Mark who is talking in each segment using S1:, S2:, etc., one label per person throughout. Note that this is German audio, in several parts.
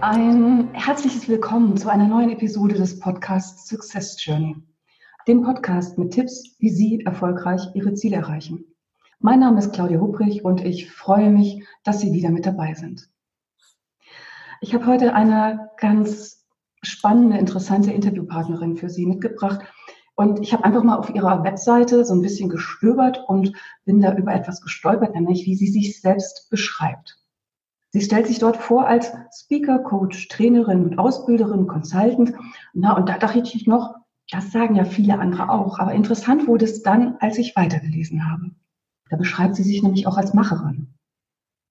S1: Ein herzliches Willkommen zu einer neuen Episode des Podcasts Success Journey, dem Podcast mit Tipps, wie Sie erfolgreich Ihre Ziele erreichen. Mein Name ist Claudia Hubrich und ich freue mich, dass Sie wieder mit dabei sind. Ich habe heute eine ganz spannende, interessante Interviewpartnerin für Sie mitgebracht. Und ich habe einfach mal auf ihrer Webseite so ein bisschen gestöbert und bin da über etwas gestolpert, nämlich wie sie sich selbst beschreibt. Sie stellt sich dort vor als Speaker, Coach, Trainerin und Ausbilderin, Consultant. Na, und da dachte ich noch, das sagen ja viele andere auch. Aber interessant wurde es dann, als ich weitergelesen habe. Da beschreibt sie sich nämlich auch als Macherin.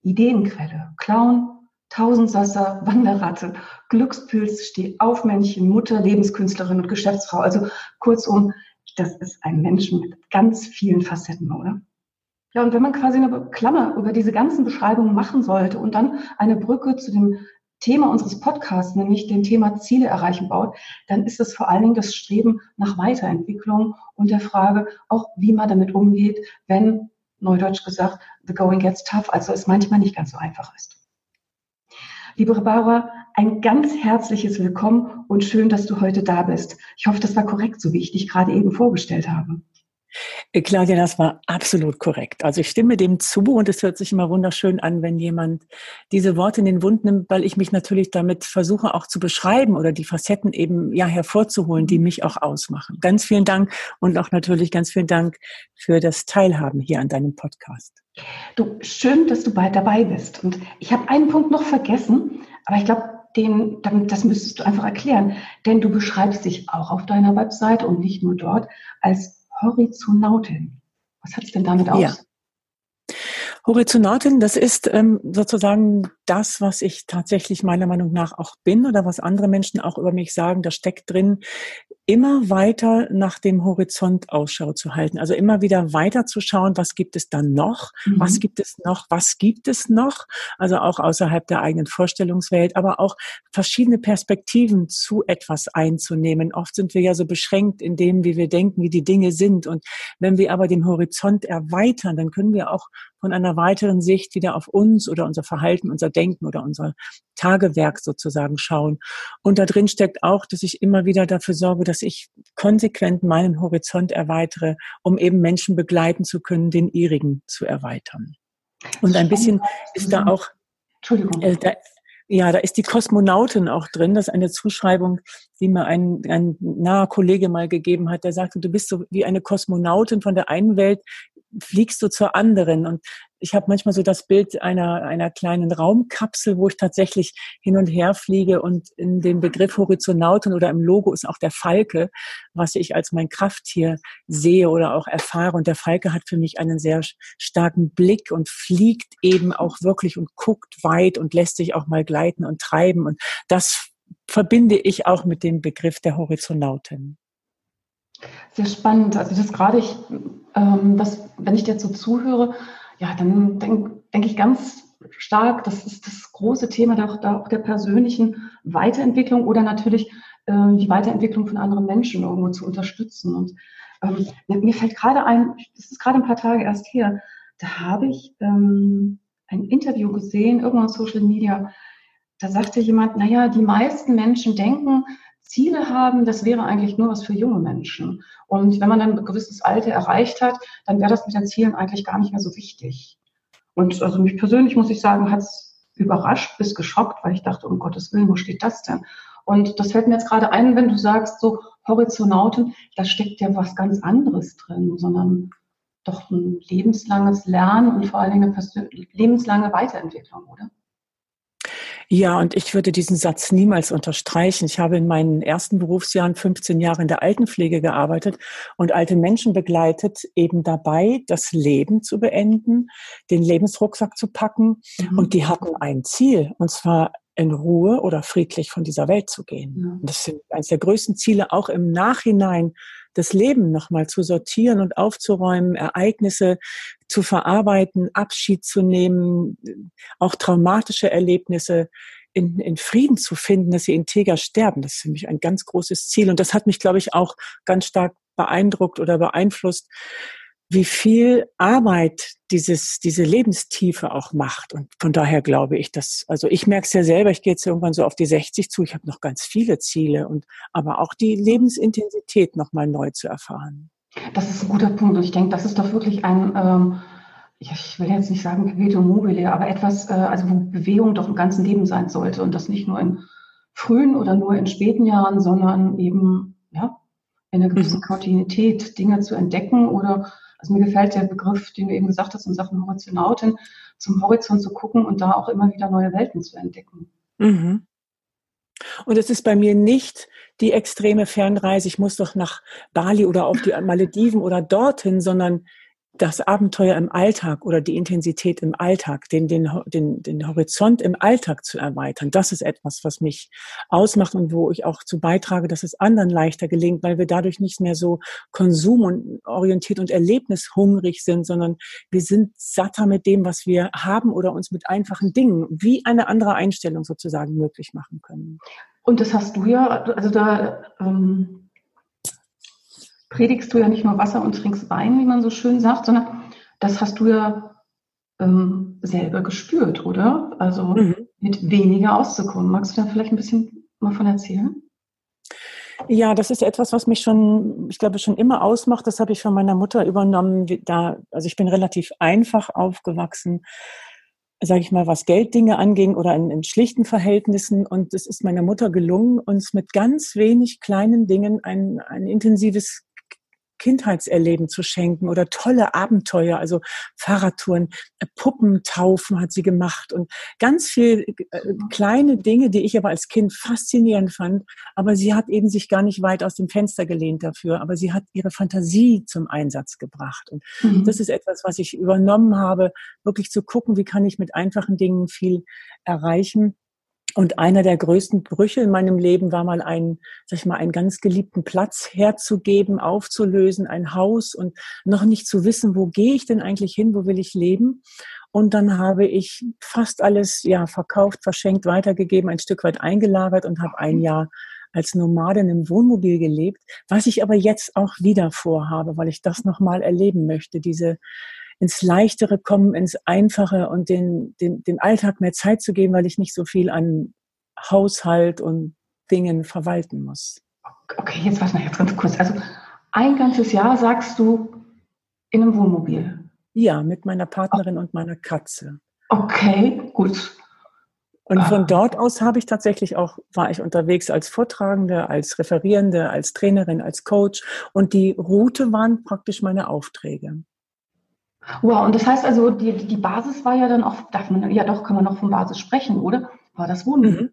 S1: Ideenquelle, Clown, Tausendsasser, Wanderratte, Glückspilz, Stehaufmännchen, Mutter, Lebenskünstlerin und Geschäftsfrau. Also kurzum, das ist ein Mensch mit ganz vielen Facetten, oder? Ja, und wenn man quasi eine Klammer über diese ganzen Beschreibungen machen sollte und dann eine Brücke zu dem Thema unseres Podcasts, nämlich dem Thema Ziele erreichen baut, dann ist es vor allen Dingen das Streben nach Weiterentwicklung und der Frage auch, wie man damit umgeht, wenn, neudeutsch gesagt, the going gets tough, also es manchmal nicht ganz so einfach ist. Liebe Barbara, ein ganz herzliches Willkommen und schön, dass du heute da bist. Ich hoffe, das war korrekt, so wie ich dich gerade eben vorgestellt habe.
S2: Äh, Claudia, das war absolut korrekt. Also ich stimme dem zu und es hört sich immer wunderschön an, wenn jemand diese Worte in den Mund nimmt, weil ich mich natürlich damit versuche auch zu beschreiben oder die Facetten eben ja hervorzuholen, die mich auch ausmachen. Ganz vielen Dank und auch natürlich ganz vielen Dank für das Teilhaben hier an deinem Podcast.
S1: Du, schön, dass du bald dabei bist. Und ich habe einen Punkt noch vergessen, aber ich glaube, den, das müsstest du einfach erklären, denn du beschreibst dich auch auf deiner Website und nicht nur dort als Horizonautin. Was hat es denn damit aus? Ja.
S2: Horizonautin, das ist ähm, sozusagen das, was ich tatsächlich meiner Meinung nach auch bin oder was andere Menschen auch über mich sagen. Da steckt drin, immer weiter nach dem Horizont Ausschau zu halten. Also immer wieder weiter zu schauen, was gibt es dann noch? Mhm. Was gibt es noch? Was gibt es noch? Also auch außerhalb der eigenen Vorstellungswelt, aber auch verschiedene Perspektiven zu etwas einzunehmen. Oft sind wir ja so beschränkt in dem, wie wir denken, wie die Dinge sind. Und wenn wir aber den Horizont erweitern, dann können wir auch von einer weiteren Sicht wieder auf uns oder unser Verhalten, unser Denken oder unser Tagewerk sozusagen schauen. Und da drin steckt auch, dass ich immer wieder dafür sorge, dass ich konsequent meinen Horizont erweitere, um eben Menschen begleiten zu können, den ihrigen zu erweitern. Und ein bisschen ist da auch, Entschuldigung. Äh, da, ja, da ist die Kosmonautin auch drin. Das ist eine Zuschreibung, die mir ein, ein naher Kollege mal gegeben hat. Der sagte, du bist so wie eine Kosmonautin von der einen Welt fliegst du zur anderen. Und ich habe manchmal so das Bild einer, einer kleinen Raumkapsel, wo ich tatsächlich hin und her fliege und in dem Begriff Horizontauten oder im Logo ist auch der Falke, was ich als mein Krafttier sehe oder auch erfahre. Und der Falke hat für mich einen sehr starken Blick und fliegt eben auch wirklich und guckt weit und lässt sich auch mal gleiten und treiben. Und das verbinde ich auch mit dem Begriff der Horizontauten.
S1: Sehr spannend. Also das gerade ich, ähm, das, wenn ich dir so zuhöre, ja, dann denke denk ich ganz stark, das ist das große Thema der, der, auch der persönlichen Weiterentwicklung oder natürlich äh, die Weiterentwicklung von anderen Menschen irgendwo zu unterstützen. Und ähm, mir fällt gerade ein, das ist gerade ein paar Tage erst her, da habe ich ähm, ein Interview gesehen, irgendwann auf Social Media, da sagte jemand, naja, die meisten Menschen denken, Ziele haben, das wäre eigentlich nur was für junge Menschen. Und wenn man dann ein gewisses Alter erreicht hat, dann wäre das mit den Zielen eigentlich gar nicht mehr so wichtig. Und also mich persönlich, muss ich sagen, hat es überrascht bis geschockt, weil ich dachte, um Gottes Willen, wo steht das denn? Und das fällt mir jetzt gerade ein, wenn du sagst, so Horizontauten, da steckt ja was ganz anderes drin, sondern doch ein lebenslanges Lernen und vor allen Dingen eine lebenslange Weiterentwicklung, oder?
S2: Ja, und ich würde diesen Satz niemals unterstreichen. Ich habe in meinen ersten Berufsjahren 15 Jahre in der Altenpflege gearbeitet und alte Menschen begleitet, eben dabei, das Leben zu beenden, den Lebensrucksack zu packen. Mhm. Und die hatten ein Ziel, und zwar in Ruhe oder friedlich von dieser Welt zu gehen. Ja. Das sind eines der größten Ziele, auch im Nachhinein das Leben nochmal zu sortieren und aufzuräumen, Ereignisse zu verarbeiten, Abschied zu nehmen, auch traumatische Erlebnisse in, in Frieden zu finden, dass sie integer sterben. Das ist für mich ein ganz großes Ziel. Und das hat mich, glaube ich, auch ganz stark beeindruckt oder beeinflusst, wie viel Arbeit dieses, diese Lebenstiefe auch macht. Und von daher glaube ich, dass, also ich merke es ja selber, ich gehe jetzt irgendwann so auf die 60 zu, ich habe noch ganz viele Ziele und aber auch die Lebensintensität nochmal neu zu erfahren.
S1: Das ist ein guter Punkt. Und ich denke, das ist doch wirklich ein, ähm, ich will jetzt nicht sagen Perpetuum mobile, aber etwas, äh, also wo Bewegung doch im ganzen Leben sein sollte und das nicht nur in frühen oder nur in späten Jahren, sondern eben, ja, in einer gewissen mhm. Kontinuität Dinge zu entdecken oder also mir gefällt der Begriff, den du eben gesagt hast in Sachen Horizonautin, zum Horizont zu gucken und da auch immer wieder neue Welten zu entdecken. Mhm.
S2: Und es ist bei mir nicht die extreme Fernreise, ich muss doch nach Bali oder auf die Malediven oder dorthin, sondern das Abenteuer im Alltag oder die Intensität im Alltag, den, den, den, den Horizont im Alltag zu erweitern, das ist etwas, was mich ausmacht und wo ich auch zu beitrage, dass es anderen leichter gelingt, weil wir dadurch nicht mehr so konsumorientiert und erlebnishungrig sind, sondern wir sind satter mit dem, was wir haben oder uns mit einfachen Dingen wie eine andere Einstellung sozusagen möglich machen können.
S1: Und das hast du ja, also da ähm predigst du ja nicht nur Wasser und trinkst Wein, wie man so schön sagt, sondern das hast du ja ähm, selber gespürt, oder? Also mhm. mit weniger auszukommen. Magst du da vielleicht ein bisschen mal von erzählen?
S2: Ja, das ist etwas, was mich schon, ich glaube, schon immer ausmacht. Das habe ich von meiner Mutter übernommen. Da, also ich bin relativ einfach aufgewachsen, sage ich mal, was Gelddinge anging oder in, in schlichten Verhältnissen. Und es ist meiner Mutter gelungen, uns mit ganz wenig kleinen Dingen ein, ein intensives Kindheitserleben zu schenken oder tolle Abenteuer, also Fahrradtouren, äh, Puppentaufen hat sie gemacht und ganz viel äh, kleine Dinge, die ich aber als Kind faszinierend fand. Aber sie hat eben sich gar nicht weit aus dem Fenster gelehnt dafür, aber sie hat ihre Fantasie zum Einsatz gebracht. Und mhm. das ist etwas, was ich übernommen habe, wirklich zu gucken, wie kann ich mit einfachen Dingen viel erreichen und einer der größten Brüche in meinem Leben war mal einen, sag ich mal, einen ganz geliebten Platz herzugeben, aufzulösen, ein Haus und noch nicht zu wissen, wo gehe ich denn eigentlich hin, wo will ich leben? Und dann habe ich fast alles, ja, verkauft, verschenkt, weitergegeben, ein Stück weit eingelagert und habe ein Jahr als Nomadin im Wohnmobil gelebt, was ich aber jetzt auch wieder vorhabe, weil ich das nochmal erleben möchte, diese, ins Leichtere kommen, ins Einfache und den, den, dem Alltag mehr Zeit zu geben, weil ich nicht so viel an Haushalt und Dingen verwalten muss.
S1: Okay, jetzt warte mal jetzt ganz kurz. Also ein ganzes Jahr sagst du in einem Wohnmobil?
S2: Ja, mit meiner Partnerin und meiner Katze.
S1: Okay, gut.
S2: Und von ah. dort aus habe ich tatsächlich auch, war ich unterwegs als Vortragende, als Referierende, als Trainerin, als Coach. Und die Route waren praktisch meine Aufträge.
S1: Wow, und das heißt also, die, die Basis war ja dann auch, darf man, ja doch, kann man noch von Basis sprechen, oder? War das Wohnen?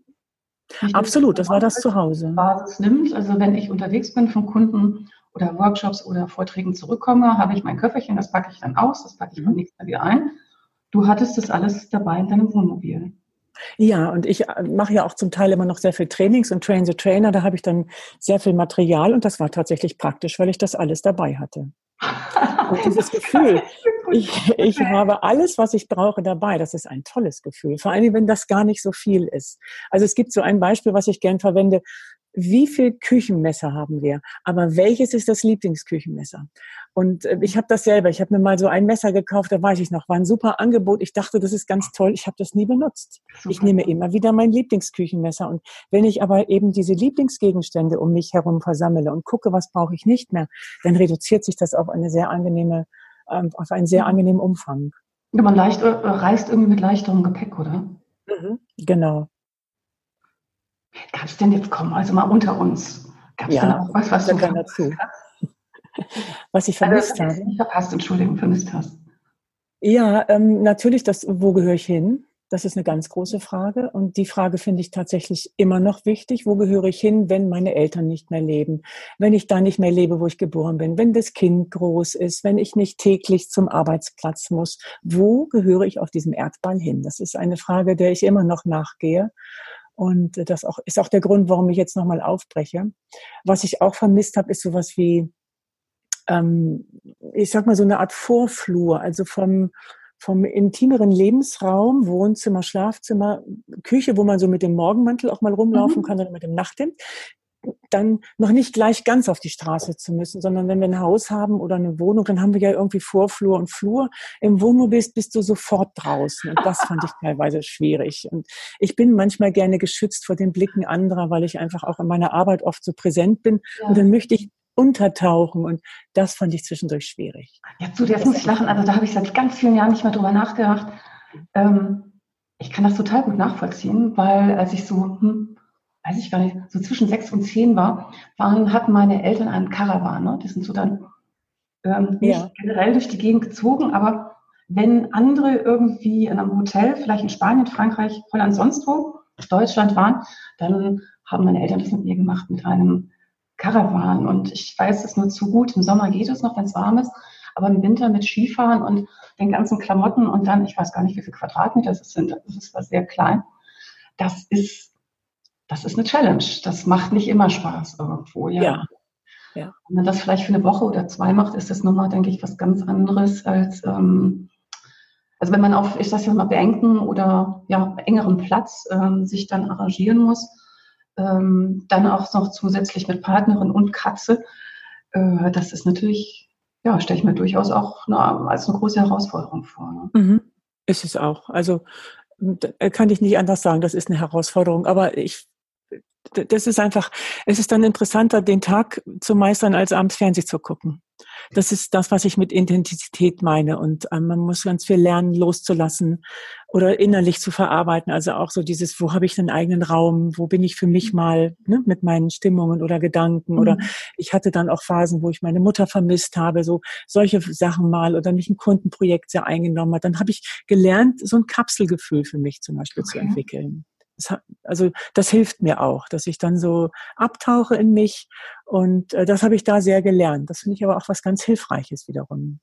S2: Mhm. Absolut, das war das Zuhause.
S1: Basis nimmt, also wenn ich unterwegs bin von Kunden oder Workshops oder Vorträgen zurückkomme, habe ich mein Köfferchen, das packe ich dann aus, das packe ich beim nächsten Mal wieder ein. Du hattest das alles dabei in deinem Wohnmobil.
S2: Ja, und ich äh, mache ja auch zum Teil immer noch sehr viel Trainings und Train the Trainer. Da habe ich dann sehr viel Material und das war tatsächlich praktisch, weil ich das alles dabei hatte. Und dieses Gefühl, ich, ich habe alles, was ich brauche, dabei. Das ist ein tolles Gefühl. Vor allem, wenn das gar nicht so viel ist. Also es gibt so ein Beispiel, was ich gern verwende wie viel Küchenmesser haben wir, aber welches ist das Lieblingsküchenmesser? Und äh, ich habe das selber, ich habe mir mal so ein Messer gekauft, da weiß ich noch, war ein super Angebot. Ich dachte, das ist ganz toll, ich habe das nie benutzt. Ich nehme immer wieder mein Lieblingsküchenmesser und wenn ich aber eben diese Lieblingsgegenstände um mich herum versammle und gucke, was brauche ich nicht mehr, dann reduziert sich das auf eine sehr angenehme, ähm, auf einen sehr angenehmen Umfang.
S1: Ja, man leicht, äh, reist irgendwie mit leichterem Gepäck, oder?
S2: Mhm, genau.
S1: Gab es denn jetzt, komm, also mal unter uns, gab es ja, denn auch was, was du
S2: hast? Was ich vermisst also,
S1: habe? Nicht verpasst, Entschuldigung, vermisst hast.
S2: Ja, ähm, natürlich das, wo gehöre ich hin? Das ist eine ganz große Frage. Und die Frage finde ich tatsächlich immer noch wichtig. Wo gehöre ich hin, wenn meine Eltern nicht mehr leben? Wenn ich da nicht mehr lebe, wo ich geboren bin? Wenn das Kind groß ist? Wenn ich nicht täglich zum Arbeitsplatz muss? Wo gehöre ich auf diesem Erdball hin? Das ist eine Frage, der ich immer noch nachgehe. Und das auch, ist auch der Grund, warum ich jetzt nochmal aufbreche. Was ich auch vermisst habe, ist sowas wie, ähm, ich sag mal, so eine Art Vorflur, also vom, vom intimeren Lebensraum, Wohnzimmer, Schlafzimmer, Küche, wo man so mit dem Morgenmantel auch mal rumlaufen mhm. kann oder mit dem Nachthemd, dann noch nicht gleich ganz auf die Straße zu müssen, sondern wenn wir ein Haus haben oder eine Wohnung, dann haben wir ja irgendwie Vorflur und Flur. Im Wohnmobil bist, bist du sofort draußen. Und das fand ich teilweise schwierig. Und ich bin manchmal gerne geschützt vor den Blicken anderer, weil ich einfach auch in meiner Arbeit oft so präsent bin. Ja. Und dann möchte ich untertauchen. Und das fand ich zwischendurch schwierig.
S1: Ja, zu jetzt muss ich lachen. Also da habe ich seit ganz vielen Jahren nicht mehr drüber nachgedacht. Ähm, ich kann das total gut nachvollziehen, weil als ich so, hm, weiß ich gar nicht, so zwischen sechs und zehn war, waren, hatten meine Eltern einen Karawan. Ne? Die sind so dann ähm, nicht ja. generell durch die Gegend gezogen, aber wenn andere irgendwie in einem Hotel, vielleicht in Spanien, Frankreich, Holland, sonst wo, Deutschland waren, dann haben meine Eltern das mit mir gemacht, mit einem Karawan. Und ich weiß es nur zu gut. Im Sommer geht es noch, wenn es warm ist. Aber im Winter mit Skifahren und den ganzen Klamotten und dann, ich weiß gar nicht, wie viele Quadratmeter es sind, das ist was sehr klein. Das ist, das ist eine Challenge. Das macht nicht immer Spaß irgendwo, ja. ja. ja. Wenn man das vielleicht für eine Woche oder zwei macht, ist das nochmal, denke ich, was ganz anderes als, ähm, also wenn man auf, ich sage ja mal, beengten oder ja, engeren Platz ähm, sich dann arrangieren muss, ähm, dann auch noch zusätzlich mit Partnerin und Katze. Äh, das ist natürlich, ja, stelle ich mir durchaus auch eine, als eine große Herausforderung vor. Ne?
S2: Mhm. Ist es auch. Also kann ich nicht anders sagen, das ist eine Herausforderung. Aber ich das ist einfach, es ist dann interessanter, den Tag zu meistern, als abends Fernsehen zu gucken. Das ist das, was ich mit Intensität meine. Und ähm, man muss ganz viel lernen, loszulassen oder innerlich zu verarbeiten. Also auch so dieses, wo habe ich einen eigenen Raum? Wo bin ich für mich mal ne, mit meinen Stimmungen oder Gedanken? Mhm. Oder ich hatte dann auch Phasen, wo ich meine Mutter vermisst habe, so solche Sachen mal oder mich ein Kundenprojekt sehr eingenommen hat. Dann habe ich gelernt, so ein Kapselgefühl für mich zum Beispiel okay. zu entwickeln also das hilft mir auch, dass ich dann so abtauche in mich und äh, das habe ich da sehr gelernt. Das finde ich aber auch was ganz Hilfreiches wiederum.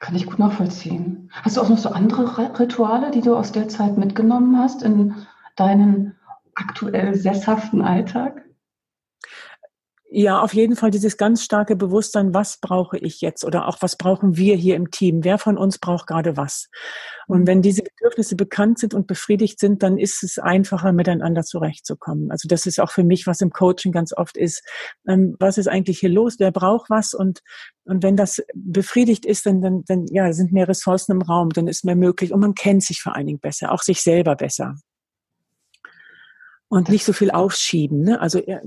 S1: Kann ich gut nachvollziehen. Hast du auch noch so andere Rituale, die du aus der Zeit mitgenommen hast in deinen aktuell sesshaften Alltag?
S2: Ja, auf jeden Fall dieses ganz starke Bewusstsein, was brauche ich jetzt oder auch was brauchen wir hier im Team? Wer von uns braucht gerade was? Und mhm. wenn diese Bedürfnisse bekannt sind und befriedigt sind, dann ist es einfacher, miteinander zurechtzukommen. Also das ist auch für mich, was im Coaching ganz oft ist. Ähm, was ist eigentlich hier los? Wer braucht was? Und, und wenn das befriedigt ist, dann, dann, dann ja, sind mehr Ressourcen im Raum, dann ist mehr möglich und man kennt sich vor allen Dingen besser, auch sich selber besser und nicht so viel aufschieben. Ne? Also äh,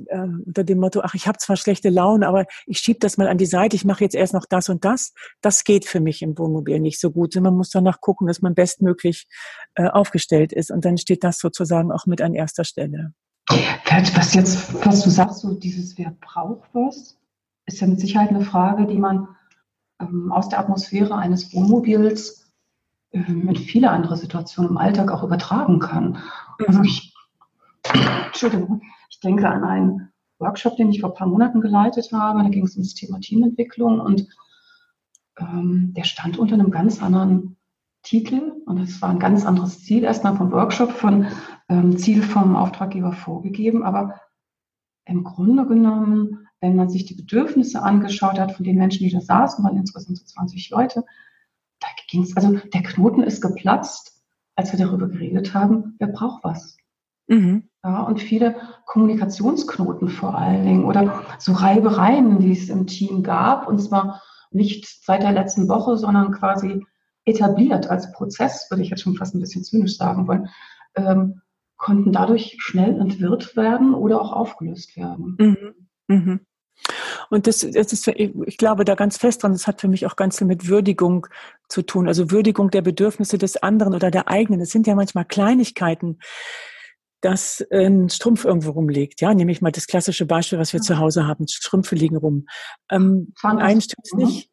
S2: unter dem Motto, ach, ich habe zwar schlechte Laune, aber ich schiebe das mal an die Seite, ich mache jetzt erst noch das und das. Das geht für mich im Wohnmobil nicht so gut. Man muss danach gucken, dass man bestmöglich äh, aufgestellt ist. Und dann steht das sozusagen auch mit an erster Stelle.
S1: Was jetzt, was du sagst, so dieses Wer braucht was, ist ja mit Sicherheit eine Frage, die man ähm, aus der Atmosphäre eines Wohnmobils ähm, in viele andere Situationen im Alltag auch übertragen kann. Also ich Entschuldigung, ich denke an einen Workshop, den ich vor ein paar Monaten geleitet habe. Da ging es um das Thema Teamentwicklung und ähm, der stand unter einem ganz anderen Titel und es war ein ganz anderes Ziel, erstmal vom Workshop, von ähm, Ziel vom Auftraggeber vorgegeben. Aber im Grunde genommen, wenn man sich die Bedürfnisse angeschaut hat von den Menschen, die da saßen, waren insgesamt so 20 Leute, da ging es, also der Knoten ist geplatzt, als wir darüber geredet haben, wer braucht was. Mhm. Ja, und viele Kommunikationsknoten vor allen Dingen oder so Reibereien, die es im Team gab, und zwar nicht seit der letzten Woche, sondern quasi etabliert als Prozess, würde ich jetzt schon fast ein bisschen zynisch sagen wollen, ähm, konnten dadurch schnell entwirrt werden oder auch aufgelöst werden. Mhm.
S2: Mhm. Und das, das ist, ich glaube da ganz fest dran, das hat für mich auch ganz viel mit Würdigung zu tun, also Würdigung der Bedürfnisse des anderen oder der eigenen. Das sind ja manchmal Kleinigkeiten, dass ein Strumpf irgendwo rumliegt. Ja, nehme ich mal das klassische Beispiel, was wir zu Hause haben. Strümpfe liegen rum. Ähm, einen stört es nicht.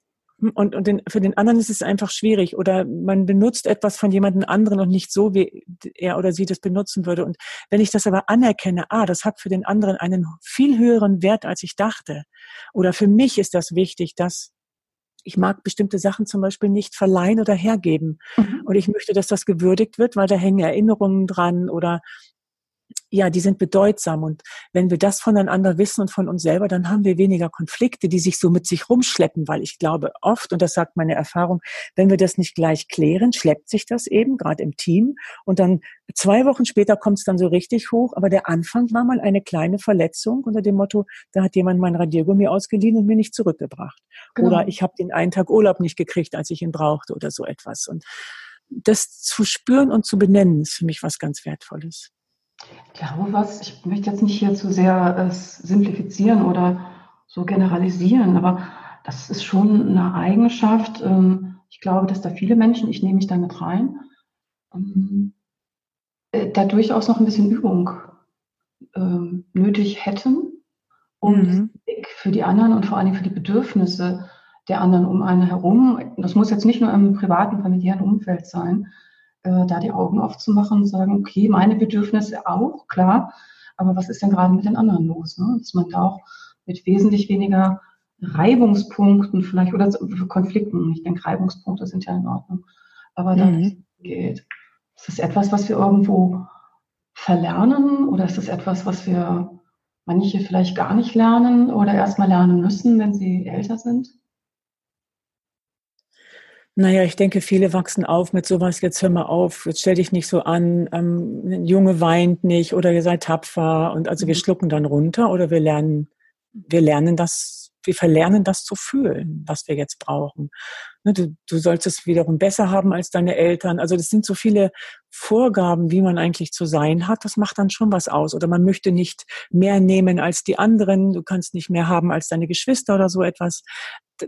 S2: Und, und den, für den anderen ist es einfach schwierig. Oder man benutzt etwas von jemandem anderen und nicht so, wie er oder sie das benutzen würde. Und wenn ich das aber anerkenne, ah, das hat für den anderen einen viel höheren Wert, als ich dachte. Oder für mich ist das wichtig, dass ich mag bestimmte Sachen zum Beispiel nicht verleihen oder hergeben. Mhm. Und ich möchte, dass das gewürdigt wird, weil da hängen Erinnerungen dran oder ja, die sind bedeutsam. Und wenn wir das voneinander wissen und von uns selber, dann haben wir weniger Konflikte, die sich so mit sich rumschleppen, weil ich glaube oft, und das sagt meine Erfahrung, wenn wir das nicht gleich klären, schleppt sich das eben, gerade im Team. Und dann zwei Wochen später kommt es dann so richtig hoch. Aber der Anfang war mal eine kleine Verletzung unter dem Motto, da hat jemand mein Radiergummi ausgeliehen und mir nicht zurückgebracht. Genau. Oder ich habe den einen Tag Urlaub nicht gekriegt, als ich ihn brauchte oder so etwas. Und das zu spüren und zu benennen, ist für mich was ganz Wertvolles.
S1: Ich glaube was, ich möchte jetzt nicht hier zu sehr äh, simplifizieren oder so generalisieren, aber das ist schon eine Eigenschaft. Ähm, ich glaube, dass da viele Menschen, ich nehme mich da mit rein, ähm, äh, da durchaus noch ein bisschen Übung ähm, nötig hätten, um mhm. für die anderen und vor allem für die Bedürfnisse der anderen um einen herum, das muss jetzt nicht nur im privaten, familiären Umfeld sein, äh, da die Augen aufzumachen und sagen, okay, meine Bedürfnisse auch, klar, aber was ist denn gerade mit den anderen los? Ne? Dass man da auch mit wesentlich weniger Reibungspunkten vielleicht oder Konflikten, ich denke, Reibungspunkte sind ja in Ordnung, aber da mhm. geht. Ist das etwas, was wir irgendwo verlernen oder ist das etwas, was wir manche vielleicht gar nicht lernen oder erstmal lernen müssen, wenn sie älter sind?
S2: Naja, ich denke, viele wachsen auf mit sowas, jetzt hör mal auf, jetzt stell dich nicht so an, ähm, ein Junge weint nicht oder ihr seid tapfer und also wir mhm. schlucken dann runter oder wir lernen, wir lernen das, wir verlernen das zu fühlen, was wir jetzt brauchen. Ne, du, du sollst es wiederum besser haben als deine Eltern. Also das sind so viele Vorgaben, wie man eigentlich zu sein hat. Das macht dann schon was aus. Oder man möchte nicht mehr nehmen als die anderen. Du kannst nicht mehr haben als deine Geschwister oder so etwas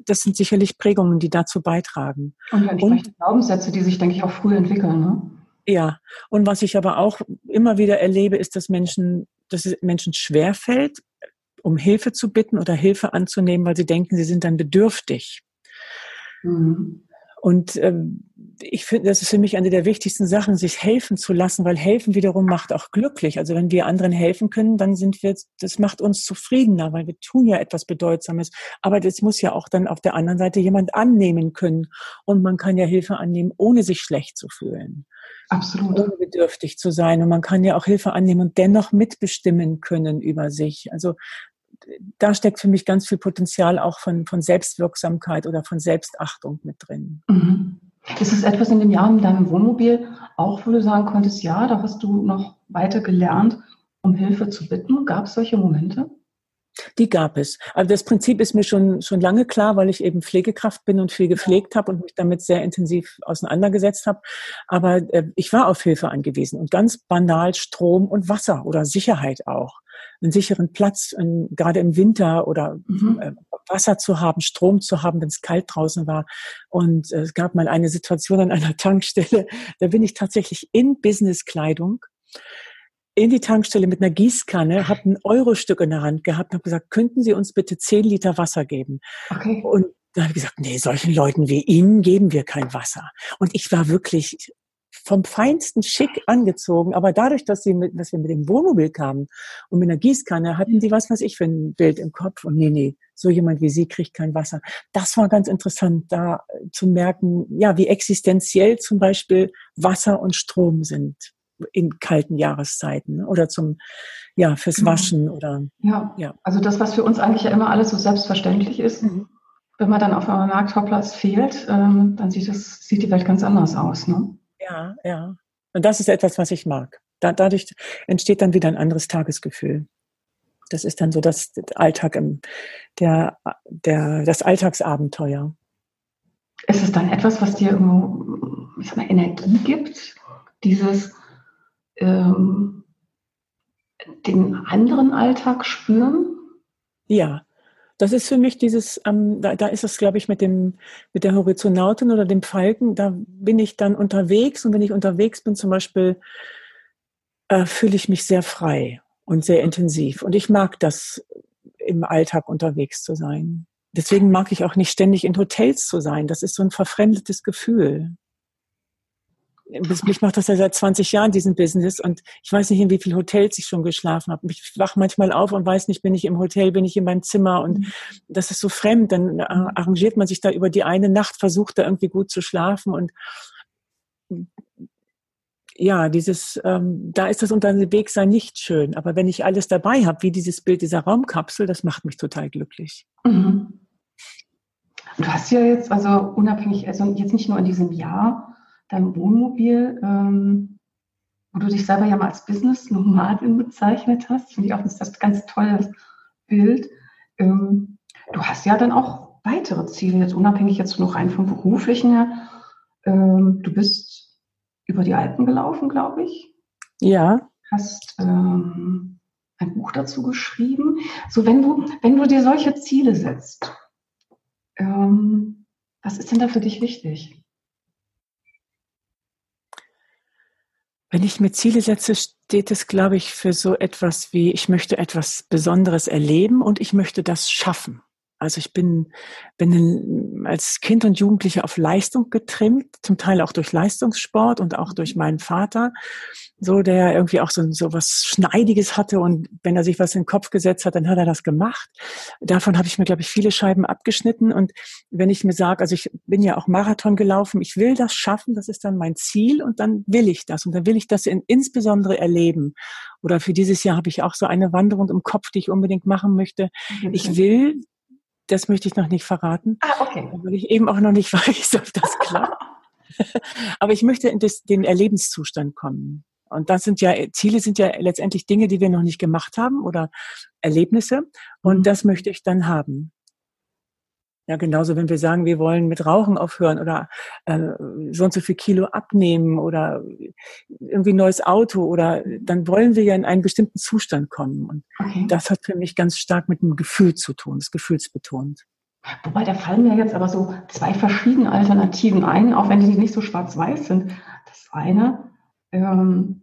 S2: das sind sicherlich Prägungen, die dazu beitragen.
S1: Und entsprechende und, Glaubenssätze, die sich, denke ich, auch früh entwickeln. Ne?
S2: Ja, und was ich aber auch immer wieder erlebe, ist, dass Menschen, dass es Menschen schwerfällt, um Hilfe zu bitten oder Hilfe anzunehmen, weil sie denken, sie sind dann bedürftig. Mhm. Und ähm, ich finde, das ist für mich eine der wichtigsten Sachen, sich helfen zu lassen, weil helfen wiederum macht auch glücklich. Also wenn wir anderen helfen können, dann sind wir, das macht uns zufriedener, weil wir tun ja etwas Bedeutsames. Aber das muss ja auch dann auf der anderen Seite jemand annehmen können. Und man kann ja Hilfe annehmen, ohne sich schlecht zu fühlen.
S1: Absolut.
S2: Ohne bedürftig zu sein. Und man kann ja auch Hilfe annehmen und dennoch mitbestimmen können über sich. Also da steckt für mich ganz viel Potenzial auch von, von Selbstwirksamkeit oder von Selbstachtung mit drin.
S1: Mhm. Ist es etwas in dem Jahr in deinem Wohnmobil auch, wo du sagen konntest, ja, da hast du noch weiter gelernt, um Hilfe zu bitten? Gab es solche Momente?
S2: Die gab es. Also das Prinzip ist mir schon, schon lange klar, weil ich eben Pflegekraft bin und viel gepflegt habe und mich damit sehr intensiv auseinandergesetzt habe. Aber äh, ich war auf Hilfe angewiesen und ganz banal Strom und Wasser oder Sicherheit auch. Einen sicheren Platz, in, gerade im Winter oder mhm. äh, Wasser zu haben, Strom zu haben, wenn es kalt draußen war. Und äh, es gab mal eine Situation an einer Tankstelle, da bin ich tatsächlich in Businesskleidung in die Tankstelle mit einer Gießkanne, habe ein Euro-Stück in der Hand gehabt und habe gesagt, könnten Sie uns bitte zehn Liter Wasser geben? Okay. Und da habe ich gesagt, nee, solchen Leuten wie Ihnen geben wir kein Wasser. Und ich war wirklich vom feinsten Schick angezogen, aber dadurch, dass sie mit, dass wir mit dem Wohnmobil kamen und mit einer Gießkanne, hatten die was, was ich für ein Bild im Kopf und nee, nee, so jemand wie sie kriegt kein Wasser. Das war ganz interessant, da zu merken, ja, wie existenziell zum Beispiel Wasser und Strom sind in kalten Jahreszeiten ne? oder zum ja fürs genau. Waschen oder
S1: ja. ja. Also das, was für uns eigentlich ja immer alles so selbstverständlich ist, mhm. wenn man dann auf einem Marktvorplatz fehlt, ähm, dann sieht das sieht die Welt ganz anders aus. Ne?
S2: Ja, ja. Und das ist etwas, was ich mag. Da, dadurch entsteht dann wieder ein anderes Tagesgefühl. Das ist dann so das Alltag im, der, der, das Alltagsabenteuer.
S1: Ist es dann etwas, was dir irgendwo ich sag mal, Energie gibt? Dieses ähm, den anderen Alltag spüren?
S2: Ja, das ist für mich dieses, ähm, da, da ist es, glaube ich, mit dem, mit der Horizontautin oder dem Falken, da bin ich dann unterwegs und wenn ich unterwegs bin zum Beispiel, äh, fühle ich mich sehr frei und sehr intensiv. Und ich mag das, im Alltag unterwegs zu sein. deswegen mag ich auch nicht ständig in Hotels zu sein. Das ist so ein verfremdetes Gefühl. Mich macht das ja seit 20 Jahren, diesen Business. Und ich weiß nicht, in wie vielen Hotels ich schon geschlafen habe. Ich wach manchmal auf und weiß nicht, bin ich im Hotel, bin ich in meinem Zimmer. Und mhm. das ist so fremd. Dann arrangiert man sich da über die eine Nacht, versucht da irgendwie gut zu schlafen. Und ja, dieses, ähm, da ist das Unterwegssein nicht schön. Aber wenn ich alles dabei habe, wie dieses Bild dieser Raumkapsel, das macht mich total glücklich. Mhm.
S1: Du hast ja jetzt, also unabhängig, also jetzt nicht nur in diesem Jahr dein Wohnmobil, ähm, wo du dich selber ja mal als Business-Nomadin bezeichnet hast, finde ich auch das, das ganz tolles Bild. Ähm, du hast ja dann auch weitere Ziele, jetzt unabhängig jetzt noch rein vom beruflichen her. Ähm, du bist über die Alpen gelaufen, glaube ich.
S2: Ja.
S1: Hast ähm, ein Buch dazu geschrieben. So, wenn du, wenn du dir solche Ziele setzt, ähm, was ist denn da für dich wichtig?
S2: Wenn ich mir Ziele setze, steht es, glaube ich, für so etwas wie, ich möchte etwas Besonderes erleben und ich möchte das schaffen. Also ich bin, bin als Kind und Jugendliche auf Leistung getrimmt, zum Teil auch durch Leistungssport und auch durch meinen Vater, so der irgendwie auch so, so was Schneidiges hatte und wenn er sich was in den Kopf gesetzt hat, dann hat er das gemacht. Davon habe ich mir, glaube ich, viele Scheiben abgeschnitten und wenn ich mir sage, also ich bin ja auch Marathon gelaufen, ich will das schaffen, das ist dann mein Ziel und dann will ich das und dann will ich das in, insbesondere erleben. Oder für dieses Jahr habe ich auch so eine Wanderung im Kopf, die ich unbedingt machen möchte. Ich will das möchte ich noch nicht verraten.
S1: Ah, okay.
S2: Weil ich eben auch noch nicht weiß, ob das klappt. Aber ich möchte in das, den Erlebenszustand kommen. Und das sind ja, Ziele sind ja letztendlich Dinge, die wir noch nicht gemacht haben oder Erlebnisse. Und mhm. das möchte ich dann haben. Ja, genauso, wenn wir sagen, wir wollen mit Rauchen aufhören oder äh, so und so viel Kilo abnehmen oder irgendwie ein neues Auto oder dann wollen wir ja in einen bestimmten Zustand kommen. Und okay. das hat für mich ganz stark mit dem Gefühl zu tun, das gefühlsbetont.
S1: Wobei, da fallen mir jetzt aber so zwei verschiedene Alternativen ein, auch wenn die nicht so schwarz-weiß sind. Das eine, ähm,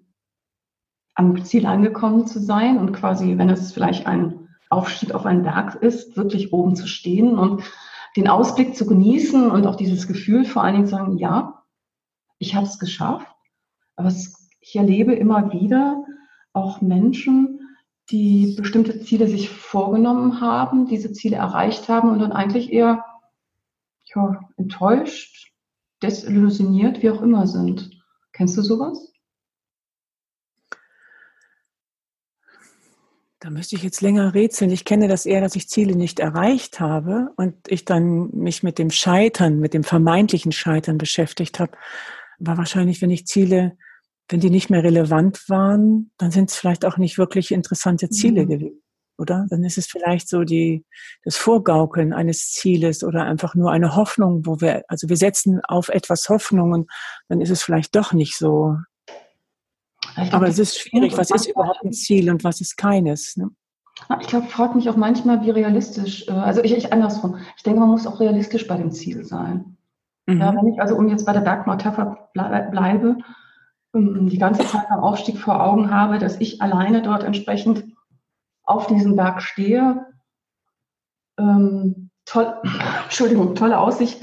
S1: am Ziel angekommen zu sein und quasi, wenn es vielleicht ein Aufstieg auf einen Berg ist, wirklich oben zu stehen und den Ausblick zu genießen und auch dieses Gefühl vor allen Dingen zu sagen, ja, ich habe es geschafft. Aber ich erlebe immer wieder auch Menschen, die bestimmte Ziele sich vorgenommen haben, diese Ziele erreicht haben und dann eigentlich eher ja, enttäuscht, desillusioniert, wie auch immer sind. Kennst du sowas?
S2: Da müsste ich jetzt länger rätseln. Ich kenne das eher, dass ich Ziele nicht erreicht habe und ich dann mich mit dem Scheitern, mit dem vermeintlichen Scheitern beschäftigt habe. War wahrscheinlich, wenn ich Ziele, wenn die nicht mehr relevant waren, dann sind es vielleicht auch nicht wirklich interessante Ziele mhm. gewesen, oder? Dann ist es vielleicht so die, das Vorgaukeln eines Zieles oder einfach nur eine Hoffnung, wo wir, also wir setzen auf etwas Hoffnungen, dann ist es vielleicht doch nicht so Glaub, Aber es ist schwierig, was ist überhaupt ein Ziel und was ist keines? Ne?
S1: Ich glaube, fragt mich auch manchmal, wie realistisch, äh, also ich, ich andersrum. Ich denke, man muss auch realistisch bei dem Ziel sein. Mhm. Ja, wenn ich also, um jetzt bei der Bergmetapher bleibe, ähm, die ganze Zeit am Aufstieg vor Augen habe, dass ich alleine dort entsprechend auf diesem Berg stehe, ähm, toll, Entschuldigung, tolle Aussicht,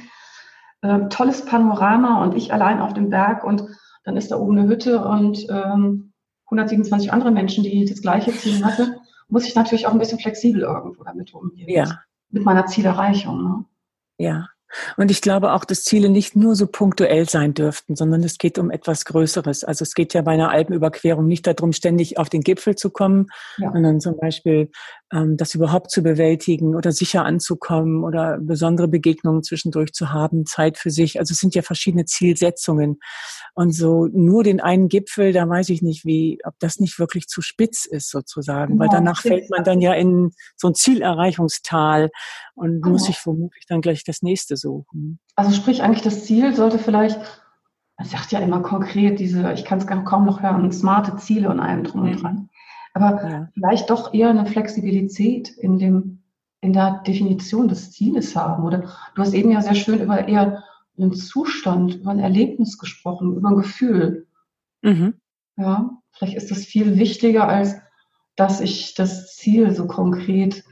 S1: äh, tolles Panorama und ich allein auf dem Berg und dann ist da oben eine Hütte und ähm, 127 andere Menschen, die das gleiche Ziel hatten, muss ich natürlich auch ein bisschen flexibel irgendwo damit umgehen.
S2: Ja.
S1: Mit meiner Zielerreichung. Ne?
S2: Ja. Und ich glaube auch, dass Ziele nicht nur so punktuell sein dürften, sondern es geht um etwas Größeres. Also es geht ja bei einer Alpenüberquerung nicht darum, ständig auf den Gipfel zu kommen, ja. sondern zum Beispiel ähm, das überhaupt zu bewältigen oder sicher anzukommen oder besondere Begegnungen zwischendurch zu haben, Zeit für sich. Also es sind ja verschiedene Zielsetzungen. Und so nur den einen Gipfel, da weiß ich nicht, wie, ob das nicht wirklich zu spitz ist sozusagen, weil danach fällt man dann ja in so ein Zielerreichungstal und muss sich vermutlich dann gleich das nächste suchen.
S1: Also sprich eigentlich das Ziel sollte vielleicht, man sagt ja immer konkret diese, ich kann es kaum noch hören, smarte Ziele und allem drum und mhm. dran. Aber ja. vielleicht doch eher eine Flexibilität in dem, in der Definition des Zieles haben. Oder du hast eben ja sehr schön über eher einen Zustand, über ein Erlebnis gesprochen, über ein Gefühl. Mhm. Ja, vielleicht ist das viel wichtiger, als dass ich das Ziel so konkret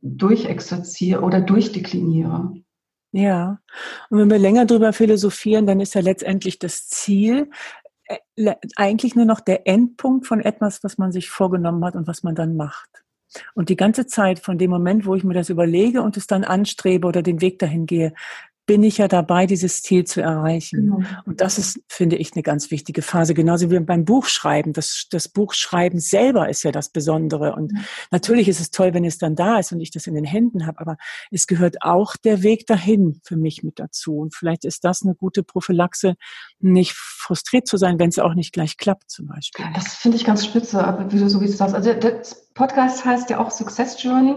S1: durchexerziere oder durchdekliniere.
S2: Ja, und wenn wir länger drüber philosophieren, dann ist ja letztendlich das Ziel äh, eigentlich nur noch der Endpunkt von etwas, was man sich vorgenommen hat und was man dann macht. Und die ganze Zeit von dem Moment, wo ich mir das überlege und es dann anstrebe oder den Weg dahin gehe, bin ich ja dabei, dieses Ziel zu erreichen. Genau. Und das ist, finde ich, eine ganz wichtige Phase. Genauso wie beim Buchschreiben. Das, das Buchschreiben selber ist ja das Besondere. Und mhm. natürlich ist es toll, wenn es dann da ist und ich das in den Händen habe. Aber es gehört auch der Weg dahin für mich mit dazu. Und vielleicht ist das eine gute Prophylaxe, nicht frustriert zu sein, wenn es auch nicht gleich klappt, zum Beispiel.
S1: Das finde ich ganz spitze, wie du so wie du sagst. Also der Podcast heißt ja auch Success Journey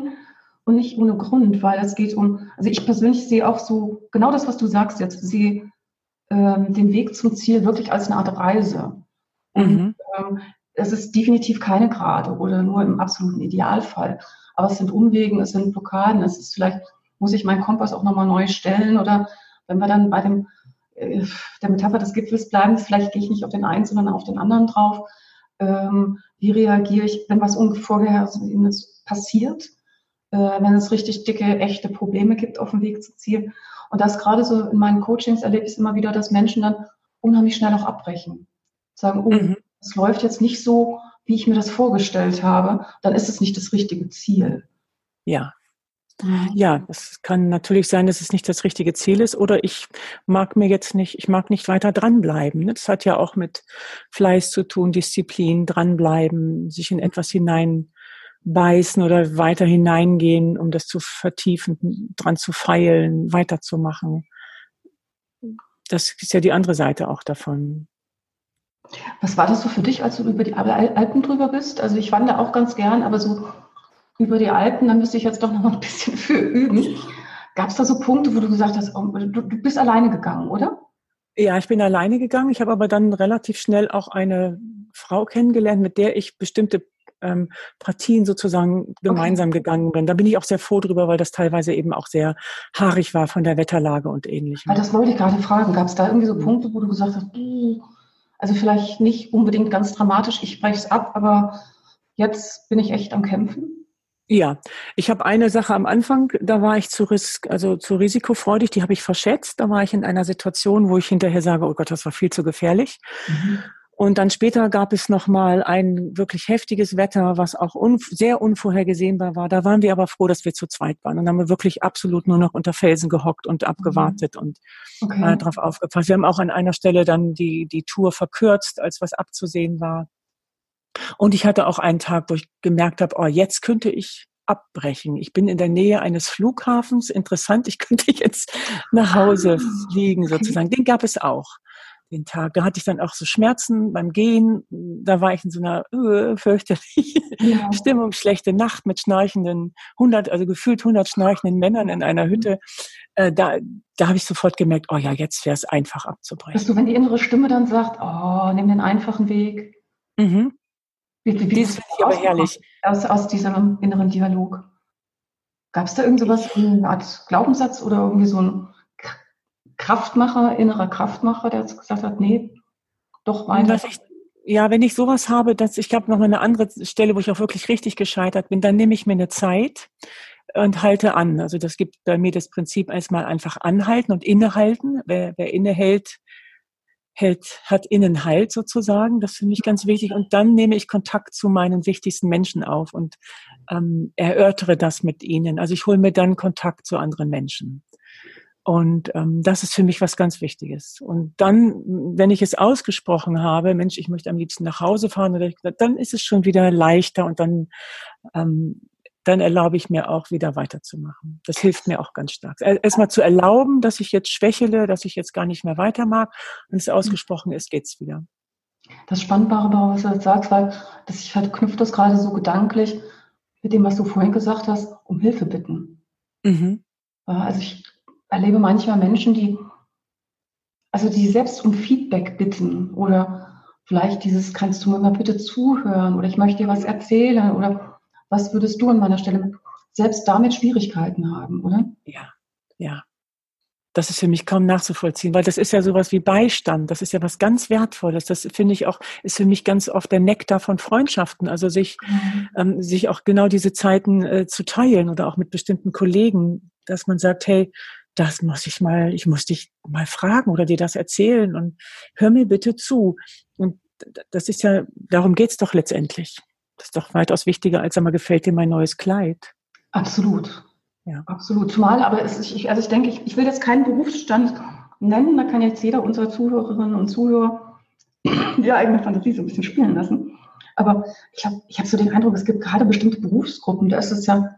S1: und nicht ohne Grund, weil es geht um, also ich persönlich sehe auch so genau das, was du sagst jetzt, sehe ähm, den Weg zum Ziel wirklich als eine Art Reise. Und mhm. ähm, es ist definitiv keine Gerade oder nur im absoluten Idealfall. Aber es sind Umwegen, es sind Blockaden, es ist vielleicht, muss ich meinen Kompass auch nochmal neu stellen oder wenn wir dann bei dem, äh, der Metapher des Gipfels bleiben, vielleicht gehe ich nicht auf den einen, sondern auf den anderen drauf. Ähm, wie reagiere ich, wenn was Unvorhergesehenes passiert? Äh, wenn es richtig dicke, echte Probleme gibt auf dem Weg zum Ziel. Und das gerade so in meinen Coachings erlebe ich immer wieder, dass Menschen dann unheimlich schnell auch abbrechen. Sagen, oh, mhm. es läuft jetzt nicht so, wie ich mir das vorgestellt habe, dann ist es nicht das richtige Ziel.
S2: Ja. Ja, es kann natürlich sein, dass es nicht das richtige Ziel ist oder ich mag mir jetzt nicht, ich mag nicht weiter dranbleiben. Das hat ja auch mit Fleiß zu tun, Disziplin, dranbleiben, sich in etwas hinein beißen oder weiter hineingehen, um das zu vertiefen, dran zu feilen, weiterzumachen. Das ist ja die andere Seite auch davon.
S1: Was war das so für dich, als du über die Alpen drüber bist? Also ich wandere auch ganz gern, aber so über die Alpen, da müsste ich jetzt doch noch ein bisschen für üben. Gab es da so Punkte, wo du gesagt hast, oh, du, du bist alleine gegangen, oder?
S2: Ja, ich bin alleine gegangen. Ich habe aber dann relativ schnell auch eine Frau kennengelernt, mit der ich bestimmte ähm, Partien sozusagen gemeinsam okay. gegangen bin. Da bin ich auch sehr froh drüber, weil das teilweise eben auch sehr haarig war von der Wetterlage und ähnlichem.
S1: das wollte ich gerade fragen. Gab es da irgendwie so Punkte, wo du gesagt hast, also vielleicht nicht unbedingt ganz dramatisch, ich spreche es ab, aber jetzt bin ich echt am Kämpfen?
S2: Ja, ich habe eine Sache am Anfang, da war ich zu, risk, also zu risikofreudig, die habe ich verschätzt. Da war ich in einer Situation, wo ich hinterher sage, oh Gott, das war viel zu gefährlich. Mhm. Und dann später gab es nochmal ein wirklich heftiges Wetter, was auch un sehr unvorhergesehbar war. Da waren wir aber froh, dass wir zu zweit waren. Und haben wir wirklich absolut nur noch unter Felsen gehockt und abgewartet mhm. und okay. äh, darauf aufgepasst. Wir haben auch an einer Stelle dann die, die Tour verkürzt, als was abzusehen war. Und ich hatte auch einen Tag, wo ich gemerkt habe, oh, jetzt könnte ich abbrechen. Ich bin in der Nähe eines Flughafens. Interessant, ich könnte jetzt nach Hause ah, fliegen sozusagen. Den gab es auch den Tag. Da hatte ich dann auch so Schmerzen beim Gehen. Da war ich in so einer äh, fürchterlichen ja. Stimmung, schlechte Nacht mit schnarchenden 100, also gefühlt 100 schnarchenden Männern in einer Hütte. Äh, da da habe ich sofort gemerkt, oh ja, jetzt wäre es einfach abzubrechen.
S1: Dass du, wenn die innere Stimme dann sagt, oh, nimm den einfachen Weg. Mhm.
S2: Wie, wie, wie das finde ich aber herrlich.
S1: Aus, aus diesem inneren Dialog. Gab es da irgend sowas, eine Art Glaubenssatz oder irgendwie so ein Kraftmacher, innerer Kraftmacher, der gesagt hat, nee, doch weiter.
S2: Ich, ja, wenn ich sowas habe, dass ich glaube noch eine andere Stelle, wo ich auch wirklich richtig gescheitert bin, dann nehme ich mir eine Zeit und halte an. Also das gibt bei mir das Prinzip erstmal einfach anhalten und innehalten. Wer, wer innehält, hält, hat Innenhalt sozusagen. Das finde ich ganz wichtig. Und dann nehme ich Kontakt zu meinen wichtigsten Menschen auf und ähm, erörtere das mit ihnen. Also ich hole mir dann Kontakt zu anderen Menschen. Und ähm, das ist für mich was ganz Wichtiges. Und dann, wenn ich es ausgesprochen habe, Mensch, ich möchte am liebsten nach Hause fahren, oder dann ist es schon wieder leichter und dann, ähm, dann erlaube ich mir auch wieder weiterzumachen. Das hilft mir auch ganz stark. Erstmal zu erlauben, dass ich jetzt schwächele, dass ich jetzt gar nicht mehr weitermag. Wenn es ausgesprochen ist, geht's wieder.
S1: Das Spannbare, was du jetzt sagst, weil das, ich verknüpfe das gerade so gedanklich mit dem, was du vorhin gesagt hast, um Hilfe bitten. Mhm. Also ich erlebe manchmal Menschen, die, also die selbst um Feedback bitten oder vielleicht dieses, kannst du mir mal bitte zuhören oder ich möchte dir was erzählen oder was würdest du an meiner Stelle selbst damit Schwierigkeiten haben, oder?
S2: Ja, ja. das ist für mich kaum nachzuvollziehen, weil das ist ja sowas wie Beistand. Das ist ja was ganz Wertvolles. Das finde ich auch, ist für mich ganz oft der Nektar von Freundschaften. Also sich, mhm. ähm, sich auch genau diese Zeiten äh, zu teilen oder auch mit bestimmten Kollegen, dass man sagt, hey, das muss ich mal, ich muss dich mal fragen oder dir das erzählen und hör mir bitte zu. Und das ist ja, darum geht's doch letztendlich. Das ist doch weitaus wichtiger, als einmal gefällt dir mein neues Kleid.
S1: Absolut. Ja. Absolut. Zumal, aber es ich, also ich denke, ich, ich will jetzt keinen Berufsstand nennen, da kann jetzt jeder unserer Zuhörerinnen und Zuhörer die eigene Fantasie so ein bisschen spielen lassen. Aber ich habe ich hab so den Eindruck, es gibt gerade bestimmte Berufsgruppen, da ist es ja,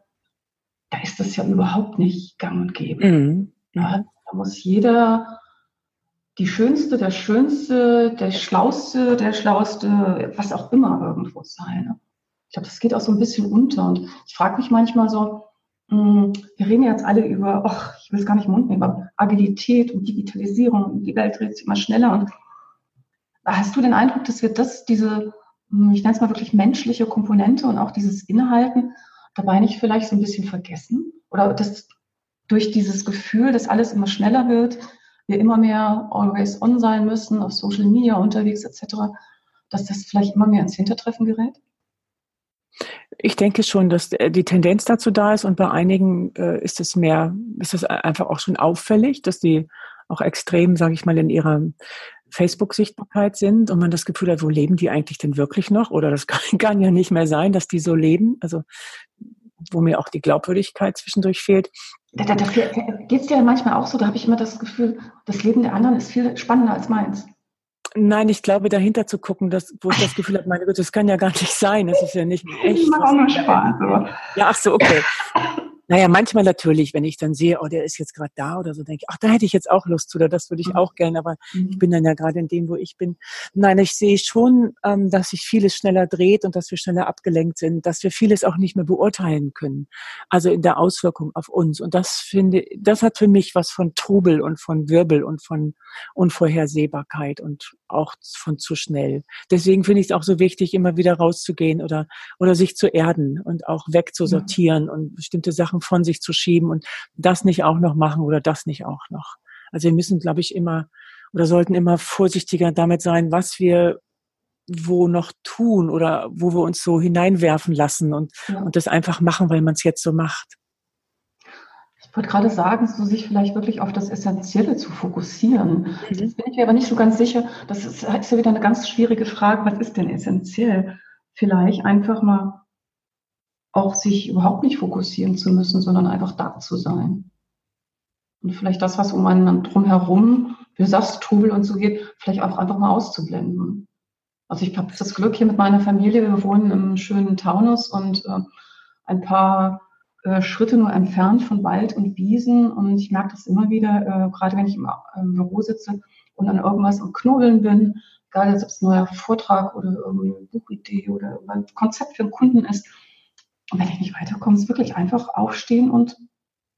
S1: ist es ja überhaupt nicht gang und gäbe. Mhm. Ja, da muss jeder die Schönste, der Schönste, der Schlauste, der Schlauste, was auch immer irgendwo sein. Ich glaube, das geht auch so ein bisschen unter. Und ich frage mich manchmal so, hm, wir reden jetzt alle über, ach, ich will es gar nicht im Mund nehmen, aber Agilität und Digitalisierung und die Welt dreht sich immer schneller. Und hast du den Eindruck, dass wir das, diese, hm, ich nenne es mal wirklich menschliche Komponente und auch dieses Innehalten dabei nicht vielleicht so ein bisschen vergessen? Oder dass durch dieses Gefühl, dass alles immer schneller wird, wir immer mehr always on sein müssen, auf Social Media unterwegs etc., dass das vielleicht immer mehr ins Hintertreffen gerät?
S2: Ich denke schon, dass äh, die Tendenz dazu da ist und bei einigen äh, ist es mehr, ist es einfach auch schon auffällig, dass die auch extrem, sage ich mal, in ihrer Facebook-Sichtbarkeit sind und man das Gefühl hat, wo leben die eigentlich denn wirklich noch? Oder das kann, kann ja nicht mehr sein, dass die so leben. Also wo mir auch die Glaubwürdigkeit zwischendurch fehlt.
S1: Da, da, da geht es dir manchmal auch so, da habe ich immer das Gefühl, das Leben der anderen ist viel spannender als meins.
S2: Nein, ich glaube, dahinter zu gucken, dass, wo ich das Gefühl habe, meine Güte, das kann ja gar nicht sein. Das ist ja nicht echt. Ich mache auch nur Spaß. Ja, ach so, okay. Naja, manchmal natürlich, wenn ich dann sehe, oh, der ist jetzt gerade da oder so, denke ich, ach, da hätte ich jetzt auch Lust zu, oder das würde ich mhm. auch gerne, aber mhm. ich bin dann ja gerade in dem, wo ich bin. Nein, ich sehe schon, ähm, dass sich vieles schneller dreht und dass wir schneller abgelenkt sind, dass wir vieles auch nicht mehr beurteilen können. Also in der Auswirkung auf uns. Und das finde, das hat für mich was von Trubel und von Wirbel und von Unvorhersehbarkeit und auch von zu schnell. Deswegen finde ich es auch so wichtig, immer wieder rauszugehen oder, oder sich zu erden und auch wegzusortieren ja. und bestimmte Sachen von sich zu schieben und das nicht auch noch machen oder das nicht auch noch. Also wir müssen, glaube ich, immer oder sollten immer vorsichtiger damit sein, was wir wo noch tun oder wo wir uns so hineinwerfen lassen und, ja. und das einfach machen, weil man es jetzt so macht.
S1: Ich wollte gerade sagen, so sich vielleicht wirklich auf das Essentielle zu fokussieren. Mhm. Jetzt bin ich mir aber nicht so ganz sicher. Das ist, ist ja wieder eine ganz schwierige Frage. Was ist denn essentiell? Vielleicht einfach mal auch sich überhaupt nicht fokussieren zu müssen, sondern einfach da zu sein. Und vielleicht das, was um einen drumherum, wie du sagst, Trubel und so geht, vielleicht auch einfach mal auszublenden. Also ich habe das Glück hier mit meiner Familie, wir wohnen im schönen Taunus und äh, ein paar äh, Schritte nur entfernt von Wald und Wiesen. Und ich merke das immer wieder, äh, gerade wenn ich im, im, Büro sitze und an irgendwas am Knobeln bin, egal ob es ein neuer Vortrag oder irgendeine Buchidee oder ein Konzept für einen Kunden ist. Und wenn ich nicht weiterkomme, ist wirklich einfach aufstehen und,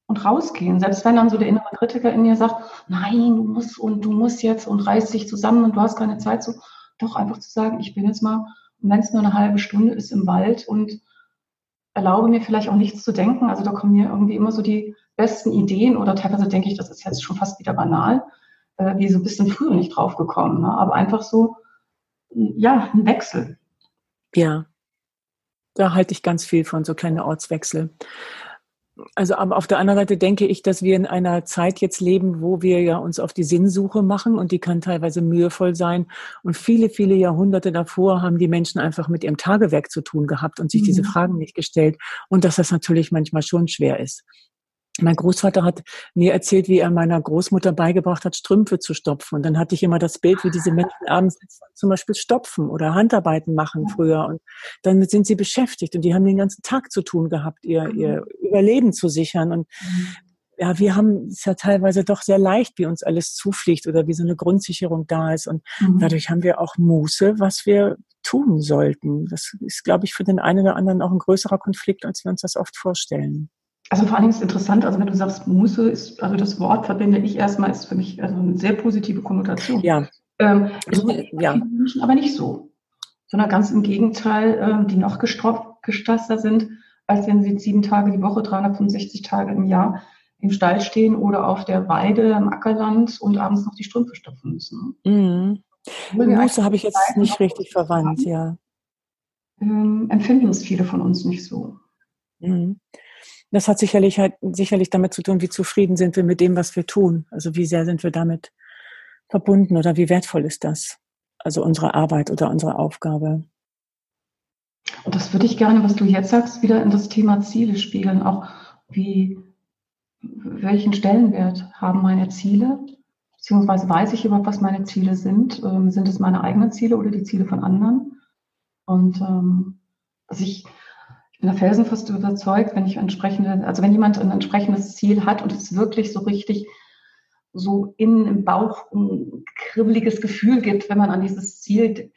S1: und rausgehen. Selbst wenn dann so der innere Kritiker in mir sagt, nein, du musst und du musst jetzt und reiß dich zusammen und du hast keine Zeit so, doch einfach zu sagen, ich bin jetzt mal, wenn es nur eine halbe Stunde ist im Wald und erlaube mir vielleicht auch nichts zu denken. Also da kommen mir irgendwie immer so die besten Ideen oder teilweise denke ich, das ist jetzt schon fast wieder banal, äh, wie so ein bisschen früher nicht drauf gekommen. Ne? Aber einfach so, ja, ein Wechsel.
S2: Ja, da halte ich ganz viel von, so kleine Ortswechsel. Also aber auf der anderen Seite denke ich, dass wir in einer Zeit jetzt leben, wo wir ja uns auf die Sinnsuche machen und die kann teilweise mühevoll sein. Und viele, viele Jahrhunderte davor haben die Menschen einfach mit ihrem Tagewerk zu tun gehabt und sich mhm. diese Fragen nicht gestellt. Und dass das natürlich manchmal schon schwer ist. Mein Großvater hat mir erzählt, wie er meiner Großmutter beigebracht hat, Strümpfe zu stopfen. Und dann hatte ich immer das Bild, wie diese Menschen abends zum Beispiel stopfen oder Handarbeiten machen früher. Und dann sind sie beschäftigt und die haben den ganzen Tag zu tun gehabt, ihr, mhm. ihr Überleben zu sichern. Und mhm. ja, wir haben es ja teilweise doch sehr leicht, wie uns alles zufliegt oder wie so eine Grundsicherung da ist. Und mhm. dadurch haben wir auch Muße, was wir tun sollten. Das ist, glaube ich, für den einen oder anderen auch ein größerer Konflikt, als wir uns das oft vorstellen.
S1: Also vor allen Dingen ist interessant, also wenn du sagst Muße, ist, also das Wort verbinde ich erstmal, ist für mich also eine sehr positive Konnotation.
S2: Ja.
S1: Ähm, also, ja. Menschen aber nicht so, sondern ganz im Gegenteil, ähm, die noch gestresster sind, als wenn sie sieben Tage die Woche, 365 Tage im Jahr im Stall stehen oder auf der Weide im Ackerland und abends noch die Strümpfe stopfen müssen.
S2: Mhm. Muße habe ich jetzt nicht richtig verwandt, ja.
S1: Ähm, empfinden es viele von uns nicht so.
S2: Mhm. Das hat sicherlich halt sicherlich damit zu tun, wie zufrieden sind wir mit dem, was wir tun. Also wie sehr sind wir damit verbunden oder wie wertvoll ist das? Also unsere Arbeit oder unsere Aufgabe.
S1: Und das würde ich gerne, was du jetzt sagst, wieder in das Thema Ziele spiegeln. Auch wie, welchen Stellenwert haben meine Ziele? Beziehungsweise weiß ich überhaupt, was meine Ziele sind? Ähm, sind es meine eigenen Ziele oder die Ziele von anderen? Und ähm, also ich, ich bin da felsenfest überzeugt, wenn ich entsprechende, also wenn jemand ein entsprechendes Ziel hat und es wirklich so richtig so innen im Bauch ein kribbeliges Gefühl gibt, wenn man an dieses Ziel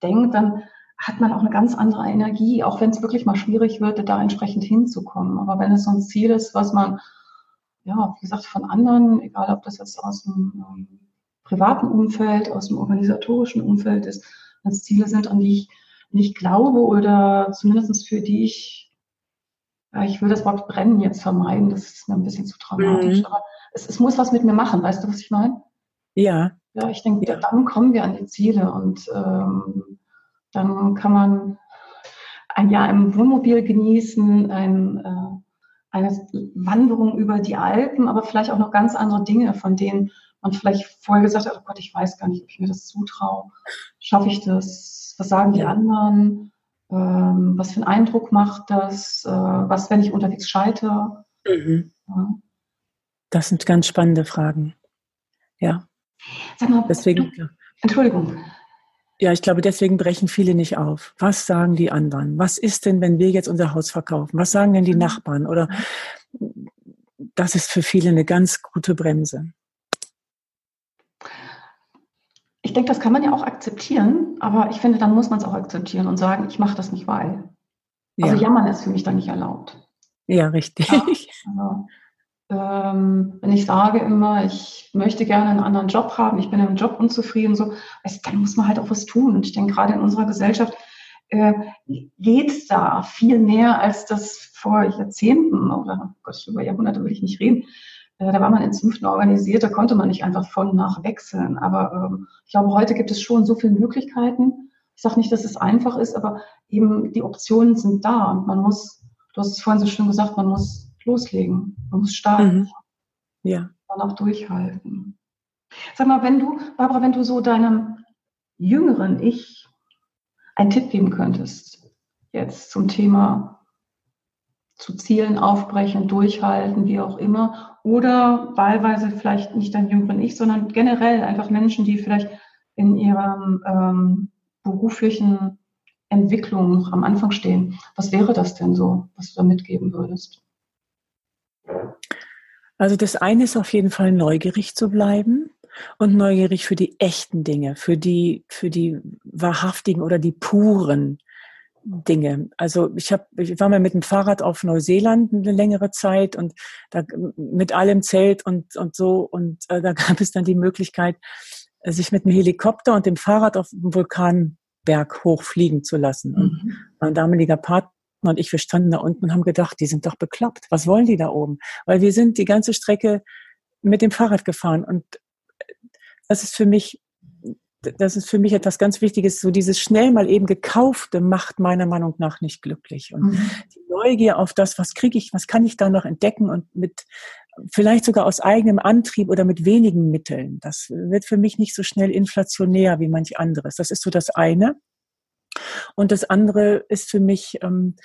S1: denkt, dann hat man auch eine ganz andere Energie, auch wenn es wirklich mal schwierig wird, da entsprechend hinzukommen. Aber wenn es so ein Ziel ist, was man, ja, wie gesagt, von anderen, egal ob das jetzt aus dem ähm, privaten Umfeld, aus dem organisatorischen Umfeld ist, wenn es Ziele sind, an die ich nicht glaube oder zumindest für die ich, ja, ich will das Wort brennen jetzt vermeiden, das ist mir ein bisschen zu dramatisch, mhm. aber es, es muss was mit mir machen, weißt du, was ich meine?
S2: Ja.
S1: Ja, ich denke, ja. dann kommen wir an die Ziele und ähm, dann kann man ein Jahr im Wohnmobil genießen, ein, äh, eine Wanderung über die Alpen, aber vielleicht auch noch ganz andere Dinge, von denen man vielleicht vorher gesagt hat, oh Gott, ich weiß gar nicht, ob ich mir das zutraue. Schaffe ich das? Was sagen die anderen? Ähm, was für einen Eindruck macht das? Äh, was, wenn ich unterwegs scheitere? Mhm.
S2: Ja. Das sind ganz spannende Fragen. Ja.
S1: Sag mal, deswegen, du, Entschuldigung.
S2: Ja, ich glaube, deswegen brechen viele nicht auf. Was sagen die anderen? Was ist denn, wenn wir jetzt unser Haus verkaufen? Was sagen denn die mhm. Nachbarn? Oder das ist für viele eine ganz gute Bremse.
S1: Ich denke, das kann man ja auch akzeptieren, aber ich finde, dann muss man es auch akzeptieren und sagen, ich mache das nicht, weil. Also ja. jammern ist für mich dann nicht erlaubt.
S2: Ja, richtig. Ja, also,
S1: ähm, wenn ich sage immer, ich möchte gerne einen anderen Job haben, ich bin im Job unzufrieden, so, also, dann muss man halt auch was tun. Und ich denke, gerade in unserer Gesellschaft äh, geht da viel mehr, als das vor Jahrzehnten oder Gott, über Jahrhunderte will ich nicht reden. Äh, da war man in Zünften organisiert, da konnte man nicht einfach von nach wechseln. Aber ähm, ich glaube, heute gibt es schon so viele Möglichkeiten. Ich sage nicht, dass es einfach ist, aber eben die Optionen sind da und man muss, du hast es vorhin so schön gesagt, man muss loslegen. Man muss starten. Mhm.
S2: Ja.
S1: Dann auch durchhalten. Sag mal, wenn du, Barbara, wenn du so deinem jüngeren Ich einen Tipp geben könntest, jetzt zum Thema zu Zielen aufbrechen, durchhalten, wie auch immer, oder wahlweise vielleicht nicht dein jüngeren Ich, sondern generell einfach Menschen, die vielleicht in ihrem ähm, beruflichen Entwicklung noch am Anfang stehen. Was wäre das denn so, was du da mitgeben würdest?
S2: Also das eine ist auf jeden Fall neugierig zu bleiben und neugierig für die echten Dinge, für die, für die wahrhaftigen oder die puren Dinge. Also ich habe, ich war mal mit dem Fahrrad auf Neuseeland eine längere Zeit und da mit allem Zelt und und so und äh, da gab es dann die Möglichkeit, sich mit dem Helikopter und dem Fahrrad auf dem Vulkanberg hochfliegen zu lassen. Und mhm. mein damaliger Partner und ich, wir standen da unten und haben gedacht, die sind doch bekloppt. Was wollen die da oben? Weil wir sind die ganze Strecke mit dem Fahrrad gefahren und das ist für mich, das ist für mich etwas ganz Wichtiges. So dieses schnell mal eben gekaufte macht meiner Meinung nach nicht glücklich. Und mhm. die Neugier auf das, was kriege ich, was kann ich da noch entdecken und mit vielleicht sogar aus eigenem Antrieb oder mit wenigen Mitteln. Das wird für mich nicht so schnell inflationär wie manch anderes. Das ist so das eine. Und das andere ist für mich, ähm,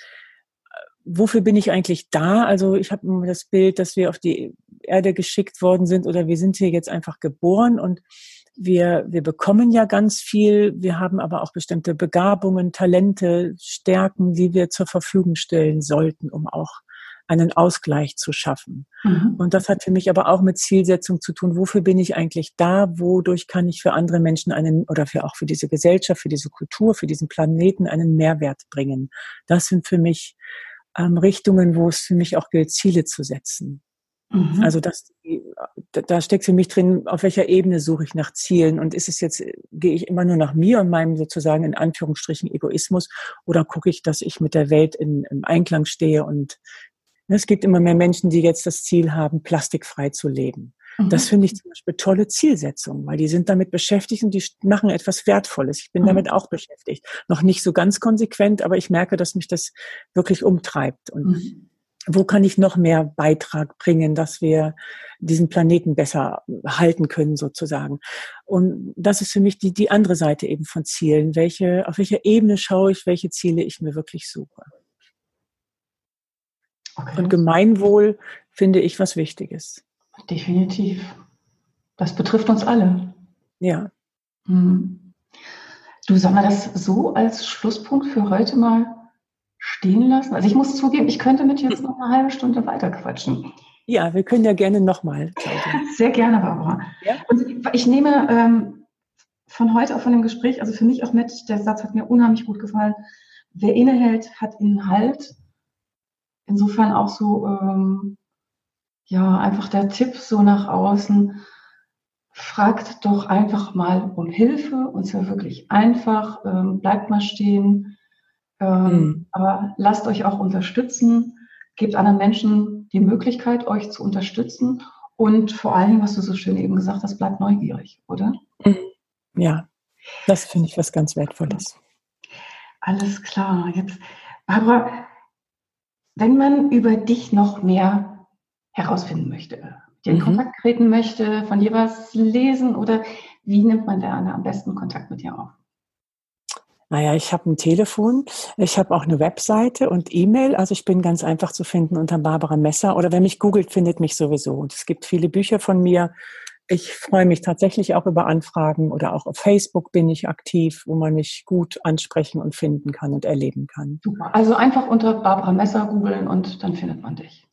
S2: wofür bin ich eigentlich da? Also ich habe das Bild, dass wir auf die Erde geschickt worden sind oder wir sind hier jetzt einfach geboren und wir, wir bekommen ja ganz viel, wir haben aber auch bestimmte Begabungen, Talente, Stärken, die wir zur Verfügung stellen sollten, um auch einen Ausgleich zu schaffen. Mhm. Und das hat für mich aber auch mit Zielsetzung zu tun. Wofür bin ich eigentlich da? Wodurch kann ich für andere Menschen einen oder für auch für diese Gesellschaft, für diese Kultur, für diesen Planeten einen Mehrwert bringen? Das sind für mich ähm, Richtungen, wo es für mich auch gilt, Ziele zu setzen. Mhm. Also das, da steckt für mich drin, auf welcher Ebene suche ich nach Zielen und ist es jetzt, gehe ich immer nur nach mir und meinem sozusagen in Anführungsstrichen Egoismus oder gucke ich, dass ich mit der Welt in, im Einklang stehe und Es gibt immer mehr Menschen, die jetzt das Ziel haben, plastikfrei zu leben. Mhm. Das finde ich zum Beispiel tolle Zielsetzung, weil die sind damit beschäftigt und die machen etwas Wertvolles. Ich bin mhm. damit auch beschäftigt. Noch nicht so ganz konsequent, aber ich merke, dass mich das wirklich umtreibt. Und mhm. Wo kann ich noch mehr Beitrag bringen, dass wir diesen Planeten besser halten können, sozusagen. Und das ist für mich die, die andere Seite eben von Zielen. Welche, auf welcher Ebene schaue ich, welche Ziele ich mir wirklich suche. Okay. Und Gemeinwohl finde ich was Wichtiges.
S1: Definitiv. Das betrifft uns alle.
S2: Ja.
S1: Hm. Du, sollen wir das so als Schlusspunkt für heute mal stehen lassen? Also ich muss zugeben, ich könnte mit dir jetzt noch eine halbe Stunde weiter quatschen.
S2: Ja, wir können ja gerne nochmal.
S1: Sehr gerne, Barbara. Ja? Und ich nehme ähm, von heute auch von dem Gespräch, also für mich auch mit, der Satz hat mir unheimlich gut gefallen. Wer innehält, hat Inhalt. Insofern auch so ähm, ja, einfach der Tipp so nach außen, fragt doch einfach mal um Hilfe und zwar wirklich einfach, ähm, bleibt mal stehen, mhm. aber lasst euch auch unterstützen, gebt anderen Menschen die Möglichkeit, euch zu unterstützen und vor allen Dingen, was du so schön eben gesagt hast, bleibt neugierig, oder?
S2: Mhm. Ja, das finde ich was ganz Wertvolles.
S1: Alles klar. Jetzt, Barbara, wenn man über dich noch mehr herausfinden möchte, dir in mhm. Kontakt treten möchte, von dir was lesen oder wie nimmt man da am besten Kontakt mit dir auf?
S2: Naja, ich habe ein Telefon, ich habe auch eine Webseite und E-Mail. Also ich bin ganz einfach zu finden unter Barbara Messer oder wer mich googelt, findet mich sowieso. Und es gibt viele Bücher von mir. Ich freue mich tatsächlich auch über Anfragen oder auch auf Facebook bin ich aktiv, wo man mich gut ansprechen und finden kann und erleben kann.
S1: Super. Also einfach unter Barbara Messer googeln und dann findet man dich.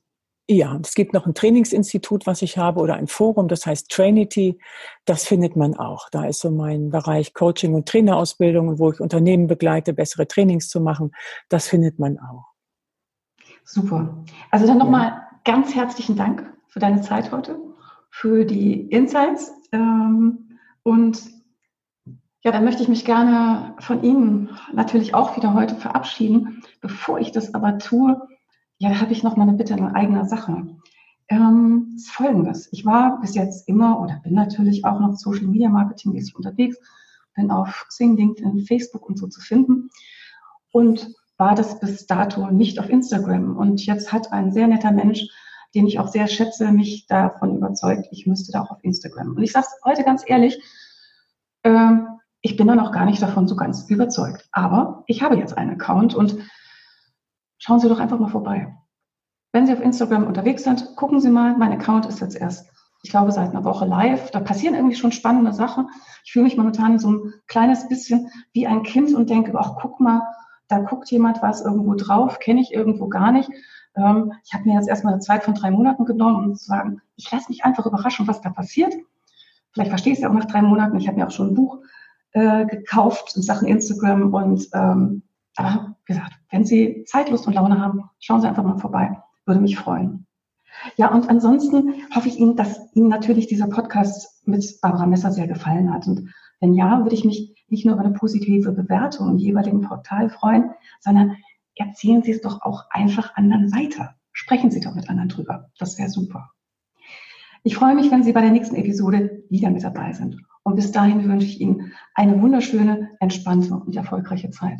S2: Ja, es gibt noch ein Trainingsinstitut, was ich habe, oder ein Forum, das heißt Trainity. Das findet man auch. Da ist so mein Bereich Coaching und Trainerausbildung, wo ich Unternehmen begleite, bessere Trainings zu machen. Das findet man auch.
S1: Super. Also dann nochmal ja. ganz herzlichen Dank für deine Zeit heute, für die Insights. Ähm, und ja, dann möchte ich mich gerne von Ihnen natürlich auch wieder heute verabschieden. Bevor ich das aber tue, ja, da habe ich noch mal eine Bitte in eigener Sache. Ähm, ist folgendes. Ich war bis jetzt immer oder bin natürlich auch noch Social Media Marketing mäßig unterwegs, bin auf Xing, LinkedIn, Facebook und so zu finden und war das bis dato nicht auf Instagram. Und jetzt hat ein sehr netter Mensch, den ich auch sehr schätze, mich davon überzeugt, ich müsste da auch auf Instagram. Und ich sage es heute ganz ehrlich, äh, ich bin da noch gar nicht davon so ganz überzeugt. Aber ich habe jetzt einen Account und schauen Sie doch einfach mal vorbei. Wenn Sie auf Instagram unterwegs sind, gucken Sie mal. Mein Account ist jetzt erst, ich glaube, seit einer Woche live. Da passieren irgendwie schon spannende Sachen. Ich fühle mich momentan so ein kleines bisschen wie ein Kind und denke, ach, guck mal, da guckt jemand was irgendwo drauf, kenne ich irgendwo gar nicht. Ähm, ich habe mir jetzt erstmal eine Zeit von drei Monaten genommen, um zu sagen, ich lasse mich einfach überraschen, was da passiert. Vielleicht verstehe ich es ja auch nach drei Monaten. Ich habe mir auch schon ein Buch äh, gekauft in Sachen Instagram und ähm, aber wie gesagt, wenn Sie Zeit, Lust und Laune haben, schauen Sie einfach mal vorbei. Würde mich freuen. Ja, und ansonsten hoffe ich Ihnen, dass Ihnen natürlich dieser Podcast mit Barbara Messer sehr gefallen hat. Und wenn ja, würde ich mich nicht nur über eine positive Bewertung im jeweiligen Portal freuen, sondern erzählen Sie es doch auch einfach anderen weiter. Sprechen Sie doch mit anderen drüber. Das wäre super. Ich freue mich, wenn Sie bei der nächsten Episode wieder mit dabei sind. Und bis dahin wünsche ich Ihnen eine wunderschöne, entspannte und erfolgreiche Zeit.